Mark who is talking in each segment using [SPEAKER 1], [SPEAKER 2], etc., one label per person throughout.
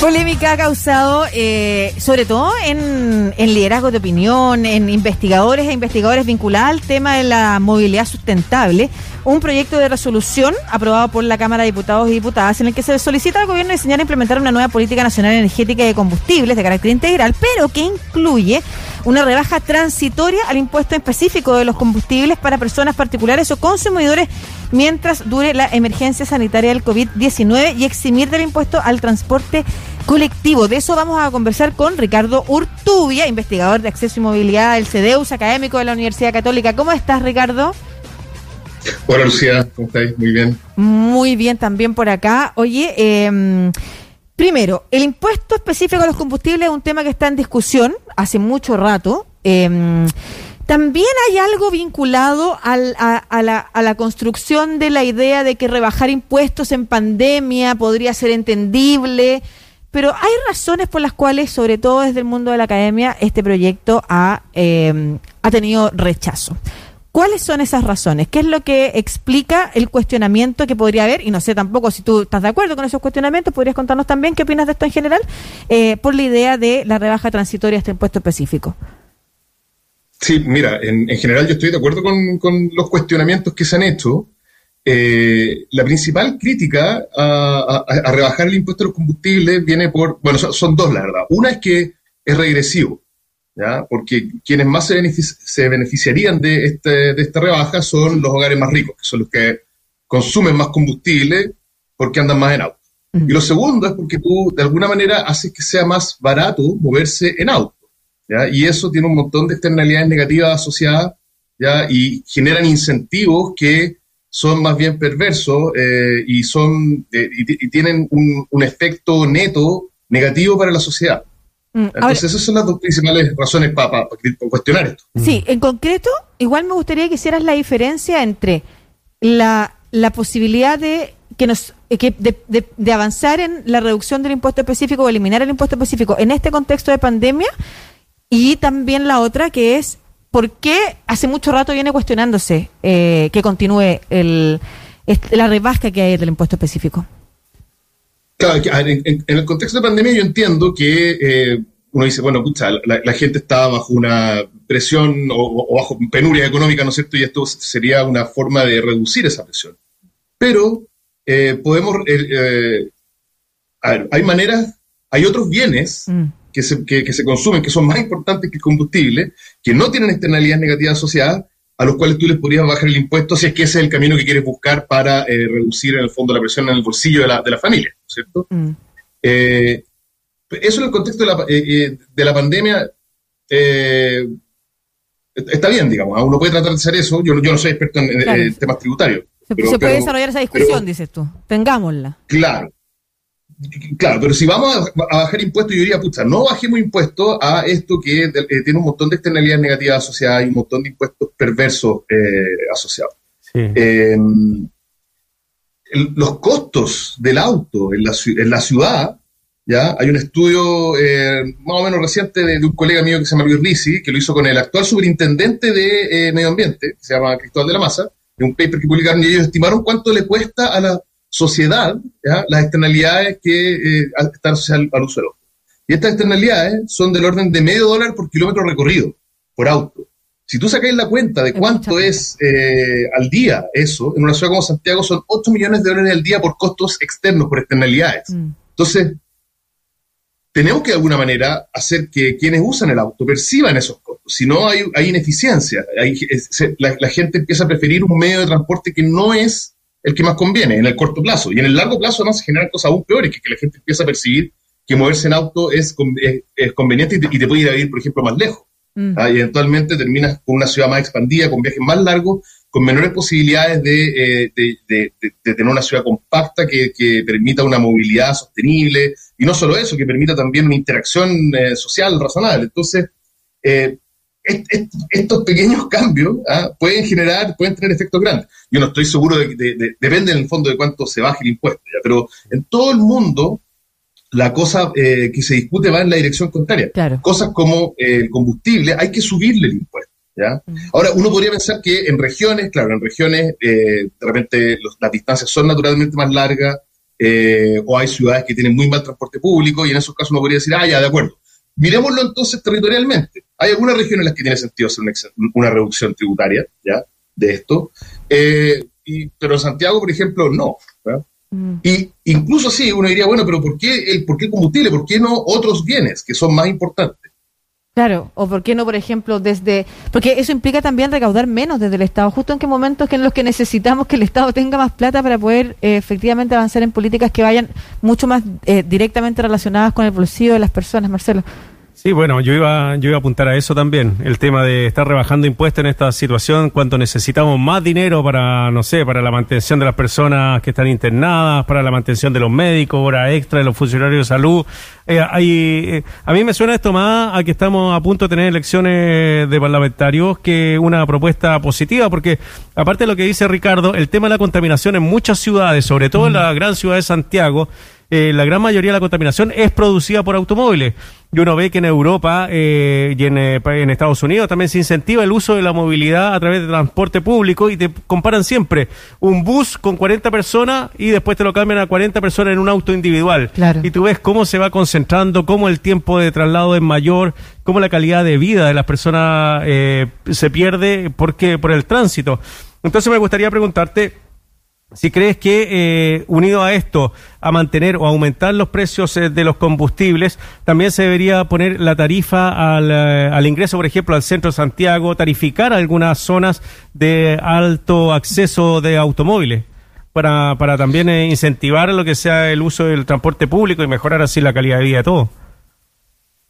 [SPEAKER 1] Polémica ha causado, eh, sobre todo en, en liderazgo de opinión, en investigadores e investigadores vinculados al tema de la movilidad sustentable, un proyecto de resolución aprobado por la Cámara de Diputados y Diputadas en el que se solicita al gobierno diseñar e implementar una nueva política nacional energética y de combustibles de carácter integral, pero que incluye una rebaja transitoria al impuesto específico de los combustibles para personas particulares o consumidores mientras dure la emergencia sanitaria del COVID-19 y eximir del impuesto al transporte colectivo. De eso vamos a conversar con Ricardo Urtubia, investigador de acceso y movilidad del CDEUS, académico de la Universidad Católica. ¿Cómo estás, Ricardo?
[SPEAKER 2] Hola, Lucía, ¿cómo estáis? Muy bien.
[SPEAKER 1] Muy bien, también por acá. Oye, eh, primero, el impuesto específico a los combustibles es un tema que está en discusión hace mucho rato. Eh, también hay algo vinculado a, la, construcción de la idea de que rebajar impuestos en pandemia podría ser entendible, pero hay razones por las cuales, sobre todo desde el mundo de la academia, este proyecto ha, eh, ha tenido rechazo. ¿Cuáles son esas razones? ¿Qué es lo que explica el cuestionamiento que podría haber? Y no sé tampoco si tú estás de acuerdo con esos cuestionamientos, podrías contarnos también qué opinas de esto en general, eh, por la idea de la rebaja transitoria a este impuesto específico.
[SPEAKER 2] Sí, mira, en, en, general yo estoy de acuerdo con, los cuestionamientos que se han hecho. Eh, la principal crítica a, rebajar el impuesto a los combustibles viene por, bueno, son, dos, la verdad. Una es que es regresivo, ¿ya? porque quienes más se, benefici se beneficiarían de, este, de esta rebaja son los hogares más ricos, que son los que consumen más combustible porque andan más en auto. Uh -huh. Y lo segundo es porque tú, de alguna manera, haces que sea más barato moverse en auto. ¿ya? Y eso tiene un montón de externalidades negativas asociadas ¿ya? y generan incentivos que son más bien perversos eh, y, son, eh, y, y, tienen un, un, efecto neto negativo para la sociedad. Mm, Entonces, ahora, esas son las dos principales razones para pa, pa cuestionar esto.
[SPEAKER 1] Sí, en concreto, igual me gustaría que hicieras la diferencia entre la, la posibilidad de que nos que de, de, de, avanzar en la reducción del impuesto específico o eliminar el impuesto específico en este contexto de pandemia y también la otra que es por qué hace mucho rato viene cuestionándose eh, que continúe el, la rebasca que hay del impuesto específico.
[SPEAKER 2] Claro, en, en, el contexto de pandemia yo entiendo que eh, uno dice, bueno, escucha, la, la, gente está bajo una presión o, o, bajo penuria económica, ¿no es cierto? Y esto sería una forma de reducir esa presión. Pero eh, podemos, eh, a ver, hay maneras, hay otros bienes mm que se, que, que se consumen, que son más importantes que el combustible, que no tienen externalidades negativas asociadas, a los cuales tú les podrías bajar el impuesto si es que ese es el camino que quieres buscar para eh, reducir en el fondo la presión en el bolsillo de la, de la familia, ¿cierto? Mm. Eh, eso en el contexto de la, eh, de la pandemia está bien, digamos, uno puede tratar de hacer eso, yo, yo no soy experto en, claro. en temas tributarios.
[SPEAKER 1] Se, pero, se puede pero, desarrollar esa discusión, pero, dices tú, tengámosla.
[SPEAKER 2] Claro, Claro, pero si vamos a, a, bajar impuestos, yo diría, pucha, no bajemos impuestos a esto que eh, tiene un montón de externalidades negativas asociadas y un montón de impuestos perversos eh, asociados. Sí. El, los costos del auto en la, en la, ciudad, ya hay un estudio eh, más o menos reciente de, un colega mío que se llama Luis Risi, que lo hizo con el actual superintendente de eh, Medio Ambiente, que se llama Cristóbal de la Maza, de un paper que publicaron y ellos estimaron cuánto le cuesta a la sociedad ¿ya? las externalidades que eh, están al uso del auto. Y estas externalidades son del orden de medio dólar por kilómetro recorrido, por auto. Si tú sacáis la cuenta de cuánto es eh, al día eso, en una ciudad como Santiago son 8 millones de dólares al día por costos externos, por externalidades. Mm. Entonces, tenemos que de alguna manera hacer que quienes usan el auto perciban esos costos. Si no, hay, hay ineficiencia. Hay, se, la, la, gente empieza a preferir un medio de transporte que no es el que más conviene en el corto plazo. Y en el largo plazo además se generan cosas aún peores, que, que la gente empieza a percibir que moverse en auto es, es, es conveniente y te, y te, puede ir a ir, por ejemplo, más lejos. Mm. ¿ah? Y eventualmente terminas con una ciudad más expandida, con viajes más largos, con menores posibilidades de, eh, de, de, tener una ciudad compacta que, permita una movilidad sostenible. Y no solo eso, que permita también una interacción eh, social razonable. Entonces, eh, estos pequeños cambios ¿ah? pueden generar, pueden tener efectos grandes. Yo no estoy seguro de, depende en el fondo de cuánto se baje el impuesto, ¿ya? pero en todo el mundo la cosa eh, que se discute va en la dirección contraria.
[SPEAKER 1] Claro.
[SPEAKER 2] Cosas como eh, el combustible, hay que subirle el impuesto. ¿ya? Mm. Ahora, uno podría pensar que en regiones, claro, en regiones eh, de repente los, las distancias son naturalmente más largas, eh, o hay ciudades que tienen muy mal transporte público y en esos casos uno podría decir, ah, ya, de acuerdo. Miremoslo entonces territorialmente. Hay algunas regiones en las que tiene sentido hacer una, reducción tributaria, ¿ya? De esto. Eh, y, pero en Santiago, por ejemplo, no. Mm. Y incluso sí, uno diría, bueno, pero ¿por qué, el, ¿por qué combustible? ¿Por qué no otros bienes que son más importantes?
[SPEAKER 1] Claro, o por qué no, por ejemplo, desde... Porque eso implica también recaudar menos desde el Estado, justo en qué momentos que en los que necesitamos que el Estado tenga más plata para poder eh, efectivamente avanzar en políticas que vayan mucho más eh, directamente relacionadas con el bolsillo de las personas, Marcelo.
[SPEAKER 3] Sí, bueno, yo iba, yo iba a apuntar a eso también, el tema de estar rebajando impuestos en esta situación cuando necesitamos más dinero para, no sé, para la mantención de las personas que están internadas, para la mantención de los médicos, hora extra de los funcionarios de salud. Eh, hay, eh, a mí me suena esto más a que estamos a punto de tener elecciones de parlamentarios que una propuesta positiva, porque aparte de lo que dice Ricardo, el tema de la contaminación en muchas ciudades, sobre todo en la gran ciudad de Santiago, eh, la gran mayoría de la contaminación es producida por automóviles. Y uno ve que en Europa eh, y eh, en, Estados Unidos también se incentiva el uso de la movilidad a través de transporte público y te comparan siempre un bus con 40 personas y después te lo cambian a 40 personas en un auto individual. Y tú ves cómo se va concentrando, cómo el tiempo de traslado es mayor, cómo la calidad de vida de las personas se pierde porque por el tránsito. Entonces me gustaría preguntarte si crees que eh, unido a esto, a mantener o aumentar los precios eh, de los combustibles, también se debería poner la tarifa al, eh, al, ingreso, por ejemplo, al centro de Santiago, tarificar algunas zonas de alto acceso de automóviles para, también incentivar lo que sea el uso del transporte público y mejorar así la calidad de vida de todos.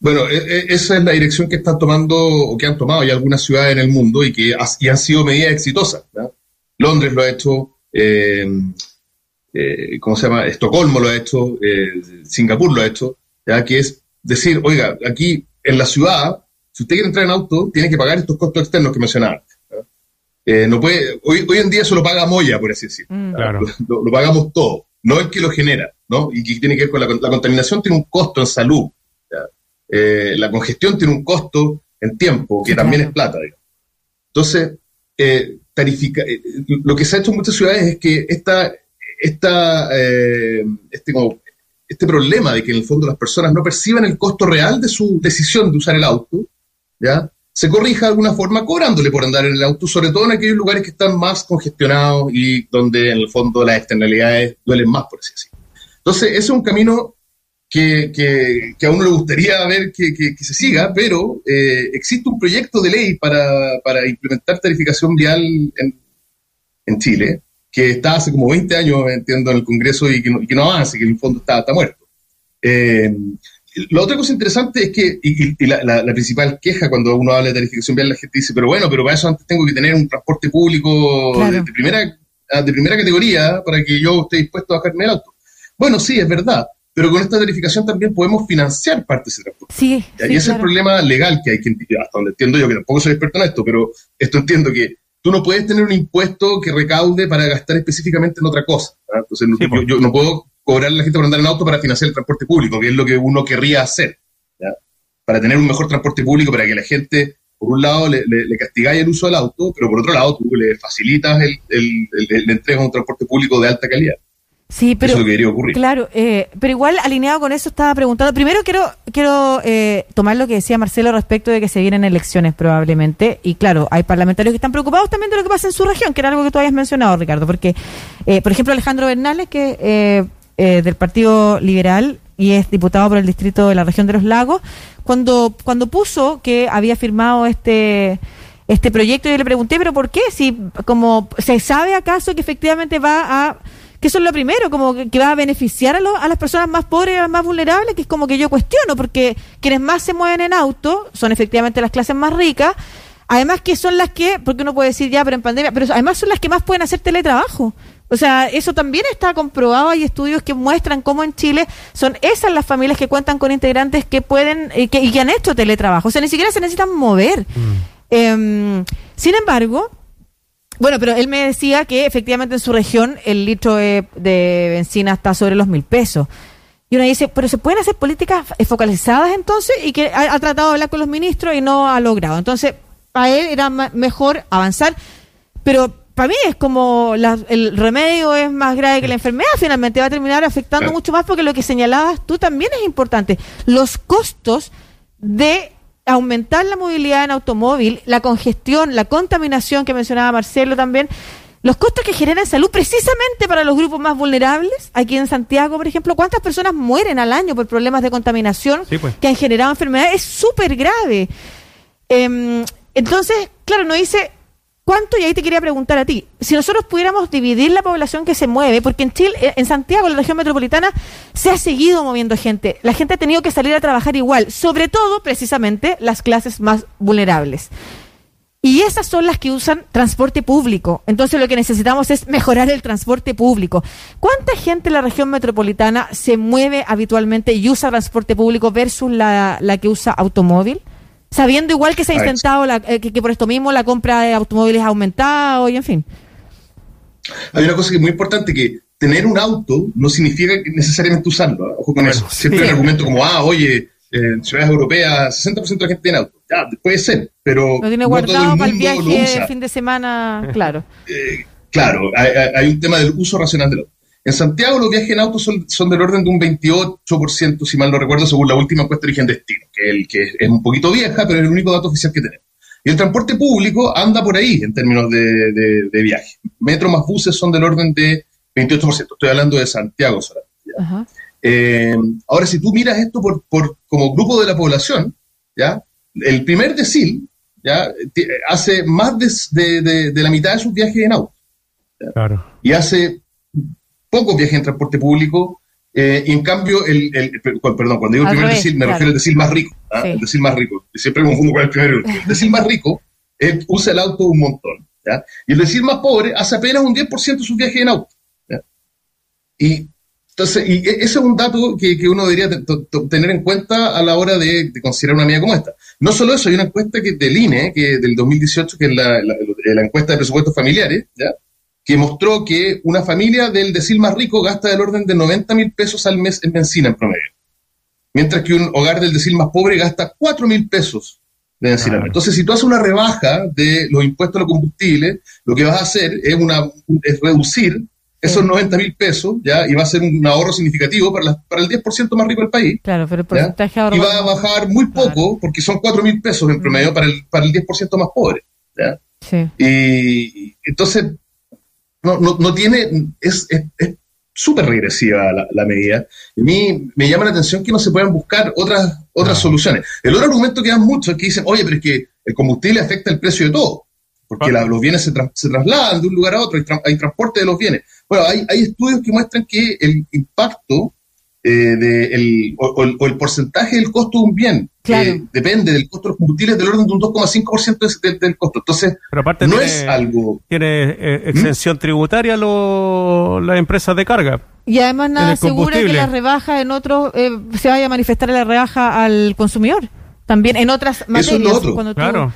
[SPEAKER 2] Bueno, e, e, esa es la dirección que están tomando o que han tomado ya algunas ciudades en el mundo y que y han sido medidas exitosas. Londres lo ha hecho, ¿cómo se llama? Estocolmo lo ha hecho, eh, Singapur lo ha hecho, ¿ya? que es decir, oiga, aquí en la ciudad, si usted quiere entrar en auto, tiene que pagar estos costos externos que mencionaba no puede, hoy, hoy en día eso lo paga Moya, por así decirlo. Mm. Lo, pagamos todo, no el que lo genera, ¿no? Y que tiene que ver con la, la contaminación, tiene un costo en salud. la congestión tiene un costo en tiempo, que también es plata. Entonces, eh, tarifica, eh, lo que se ha hecho en muchas ciudades es que esta, esta, eh, este, este problema de que en el fondo las personas no perciban el costo real de su decisión de usar el auto, ¿ya? se corrija de alguna forma cobrándole por andar en el auto, sobre todo en aquellos lugares que están más congestionados y donde en el fondo las externalidades duelen más, por así decirlo. Entonces, ese es un camino que, que, a uno le gustaría ver que, se siga, pero eh, existe un proyecto de ley para, para implementar tarificación vial en, en, Chile, que está hace como 20 años, entiendo, en el Congreso y que no, y que no avanza, que en el fondo está, está muerto. Eh, la otra cosa interesante es que, y, la, la, principal queja cuando uno habla de tarificación vial, la gente dice, pero bueno, pero para eso antes tengo que tener un transporte público de, primera, de primera categoría para que yo esté dispuesto a bajarme el auto. Bueno, sí, es verdad, pero con esta tarificación también podemos financiar parte de ese transporte.
[SPEAKER 1] Sí,
[SPEAKER 2] y ese es el problema legal que hay que, hasta donde entiendo yo, que tampoco soy experto en esto, pero esto entiendo que tú no puedes tener un impuesto que recaude para gastar específicamente en otra cosa. Entonces, yo, no puedo cobrar a la gente por andar en auto para financiar el transporte público, que es lo que uno querría hacer. Para tener un mejor transporte público, para que la gente, por un lado, le, le, castigáis el uso del auto, pero por otro lado, tú le facilitas el, el, el, entrega de un transporte público de alta calidad.
[SPEAKER 1] Sí, pero claro, eh, pero igual alineado con eso estaba preguntando. Primero quiero quiero eh, tomar lo que decía Marcelo respecto de que se vienen elecciones probablemente y claro, hay parlamentarios que están preocupados también de lo que pasa en su región, que era algo que tú habías mencionado, Ricardo, porque eh, por ejemplo Alejandro Bernales que del Partido Liberal y es diputado por el distrito de la región de los Lagos, cuando cuando puso que había firmado este este proyecto yo le pregunté, pero ¿por qué? Si como se sabe acaso que efectivamente va a que eso es lo primero, como que, va a beneficiar a, a, las personas más pobres y a las más vulnerables, que es como que yo cuestiono, porque quienes más se mueven en auto son efectivamente las clases más ricas, además que son las que, porque uno puede decir ya, pero en pandemia, pero además son las que más pueden hacer teletrabajo. O sea, eso también está comprobado. Hay estudios que muestran cómo en Chile son esas las familias que cuentan con integrantes que pueden y que, y que han hecho teletrabajo. O sea, ni siquiera se necesitan mover. Mm. Em, sin embargo, bueno, pero él me decía que efectivamente en su región el litro de, benzina está sobre los mil pesos. Y uno dice, pero se pueden hacer políticas focalizadas entonces y que ha, tratado de hablar con los ministros y no ha logrado. Entonces, a él era mejor avanzar, pero para mí es como el remedio es más grave que la enfermedad, finalmente va a terminar afectando mucho más porque lo que señalabas tú también es importante. Los costos de aumentar la movilidad en automóvil, la congestión, la contaminación que mencionaba Marcelo también, los costos que generan salud precisamente para los grupos más vulnerables, aquí en Santiago, por ejemplo, ¿cuántas personas mueren al año por problemas de contaminación
[SPEAKER 3] pues.
[SPEAKER 1] que han generado enfermedades? Es súper grave. Em, entonces, claro, no dice cuánto, y ahí te quería preguntar a ti, si nosotros pudiéramos dividir la población que se mueve, porque en Chile, en Santiago, la región metropolitana, se ha seguido moviendo gente, la gente ha tenido que salir a trabajar igual, sobre todo, precisamente, las clases más vulnerables. Y esas son las que usan transporte público. Entonces lo que necesitamos es mejorar el transporte público. ¿Cuánta gente en la región metropolitana se mueve habitualmente y usa transporte público versus la, la que usa automóvil? Sabiendo igual que se ha intentado, la, eh, que, por esto mismo la compra de automóviles ha aumentado y en fin.
[SPEAKER 2] Hay una cosa que es muy importante, que tener un auto no significa necesariamente usarlo. ¿eh? Ojo con eso. Siempre hay un argumento como, ah, oye, en ciudades europeas 60% de la gente tiene auto. Ya, puede ser, pero...
[SPEAKER 1] Lo tiene guardado para el viaje de fin de semana, claro.
[SPEAKER 2] Eh, claro, hay, hay, un tema del uso racional del auto. En Santiago los viajes en auto son, son del orden de un 28%, si mal no recuerdo, según la última encuesta de origen destino, que, el, que es un poquito vieja, pero es el único dato oficial que tenemos. Y el transporte público anda por ahí en términos de, de, viaje. Metro más buses son del orden de 28%. Estoy hablando de Santiago solamente. Eh, ahora, si tú miras esto por, por, como grupo de la población, ¿ya? el primer decil ¿ya? hace más de, de, la mitad de sus viajes en auto.
[SPEAKER 3] Claro.
[SPEAKER 2] Y hace pocos viajes en transporte público, eh, y en cambio, el, perdón, cuando digo el primer decil, me refiero al decil más rico, ¿ah? el decil más rico, siempre confundo con el primero, el decil más rico él usa el auto un montón, ¿ya? y el decil más pobre hace apenas un 10% de sus viajes en auto. ¿ya? Y entonces, y e, ese es un dato que, que uno debería tener en cuenta a la hora de, considerar una medida como esta. No solo eso, hay una encuesta que del INE, que del 2018, que es la, la, la encuesta de presupuestos familiares, ¿ya? Que mostró que una familia del decil más rico gasta del orden de 90 mil pesos al mes en benzina en promedio, mientras que un hogar del decil más pobre gasta 4 mil pesos de benzina. Entonces, si tú haces una rebaja de los impuestos a los combustibles, lo que vas a hacer es, una, es reducir esos 90 mil pesos, ¿ya? Y va a ser un ahorro significativo para, para el 10% más rico del país.
[SPEAKER 1] Claro, pero el porcentaje
[SPEAKER 2] Y va a bajar muy poco, porque son 4 mil pesos en promedio para el, para el 10% más pobre, ¿ya?
[SPEAKER 1] Sí.
[SPEAKER 2] Y entonces, no, no, no tiene, es súper regresiva la, medida. Y a mí me llama la atención que no se puedan buscar otras, otras soluciones. El otro argumento que dan mucho es que dicen, oye, pero es que el combustible afecta el precio de todo, porque ah. los bienes se, se, trasladan de un lugar a otro, hay, hay transporte de los bienes. Bueno, hay, hay estudios que muestran que el impacto eh, de el, o, el porcentaje del costo de un bien que depende del costo de los combustibles del orden de un 2,5% del, del costo. Entonces, no es algo...
[SPEAKER 3] Tiene eh, ¿Mm? exención tributaria lo, las empresas de carga.
[SPEAKER 1] Y además nada asegura que la rebaja en otros eh, se vaya a manifestar la rebaja al consumidor. También en otras materias.
[SPEAKER 2] Eso es lo otro. Cuando claro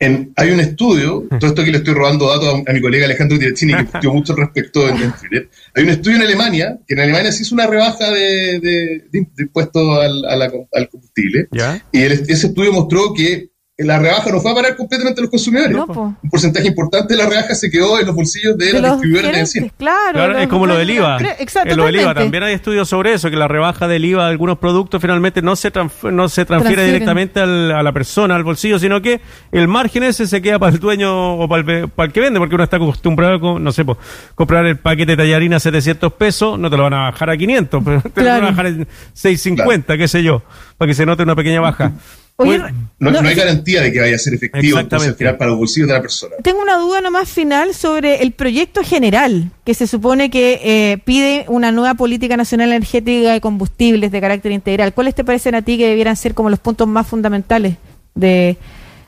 [SPEAKER 2] hay un estudio, todo esto que le estoy robando datos a, mi colega Alejandro Tirechini, que estudió mucho respecto en, Twitter. Hay un estudio en Alemania, que en Alemania se hizo una rebaja de, de, impuestos al, al, combustible. Y ese estudio mostró que la rebaja no fue a parar completamente a los consumidores. Un porcentaje importante de la rebaja se quedó en los bolsillos de, los distribuidores de benzina.
[SPEAKER 1] Claro,
[SPEAKER 3] es como lo del IVA. En lo del IVA también hay estudios sobre eso, que la rebaja del IVA de algunos productos finalmente no se, no se transfiere directamente al, a la persona, al bolsillo, sino que el margen ese se queda para el dueño o para el, para el que vende, porque uno está acostumbrado a, no sé, pues, comprar el paquete de tallarina a 700 pesos, no te lo van a bajar a 500, pero te lo van a bajar en 650, qué sé yo, para que se note una pequeña baja
[SPEAKER 2] no, hay garantía de que vaya a ser efectivo entonces, para los bolsillos de la persona.
[SPEAKER 1] Tengo una duda nomás final sobre el proyecto general, que se supone que eh, pide una nueva política nacional energética de combustibles de carácter integral. ¿Cuáles te parecen a ti que debieran ser como los puntos más fundamentales de,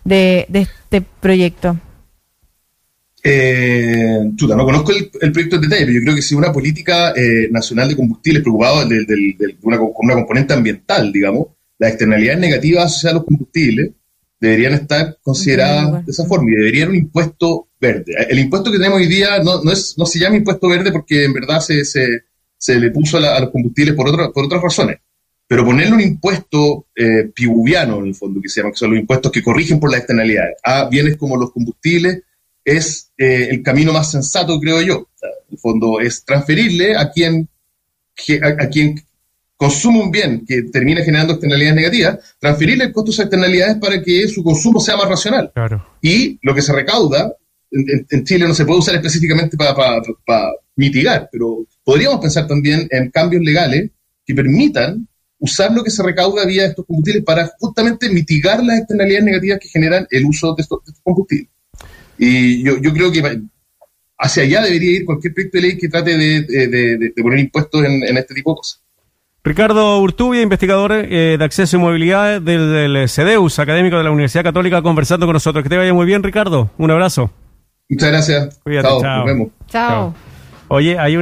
[SPEAKER 1] este proyecto?
[SPEAKER 2] Eh, no conozco el, proyecto en detalle, pero yo creo que si una política eh, nacional de combustibles preocupada con una componente ambiental, digamos, las externalidades negativas asociadas a los combustibles deberían estar consideradas de esa forma y debería haber un impuesto verde. El impuesto que tenemos hoy día no, no, es, no se llama impuesto verde porque en verdad se, se, le puso a, los combustibles por, por otras razones. Pero ponerle un impuesto eh, pibuviano, en el fondo, que se llama, que son los impuestos que corrigen por las externalidades, a bienes como los combustibles, es eh, el camino más sensato, creo yo. O sea, en el fondo es transferirle a quien, a, a quien consume un bien que termina generando externalidades negativas, transferirle el costo de esas externalidades para que su consumo sea más racional.
[SPEAKER 3] Claro.
[SPEAKER 2] Y lo que se recauda, en, en- Chile no se puede usar específicamente para mitigar, pero podríamos pensar también en cambios legales que permitan usar lo que se recauda vía estos combustibles para justamente mitigar las externalidades negativas que generan el uso de estos, de estos combustibles. Y yo, yo creo que hacia allá debería ir cualquier proyecto de ley que trate de, de- de- de poner impuestos en, en este tipo de cosas.
[SPEAKER 3] Ricardo Urtubia, investigador eh, de acceso y movilidad del, del CEDEUS, académico de la Universidad Católica, conversando con nosotros. Que te vaya muy bien, Ricardo. Un abrazo.
[SPEAKER 2] Muchas gracias.
[SPEAKER 3] Cuídate, chao.
[SPEAKER 2] Nos vemos.
[SPEAKER 1] Chao.
[SPEAKER 3] Oye, hay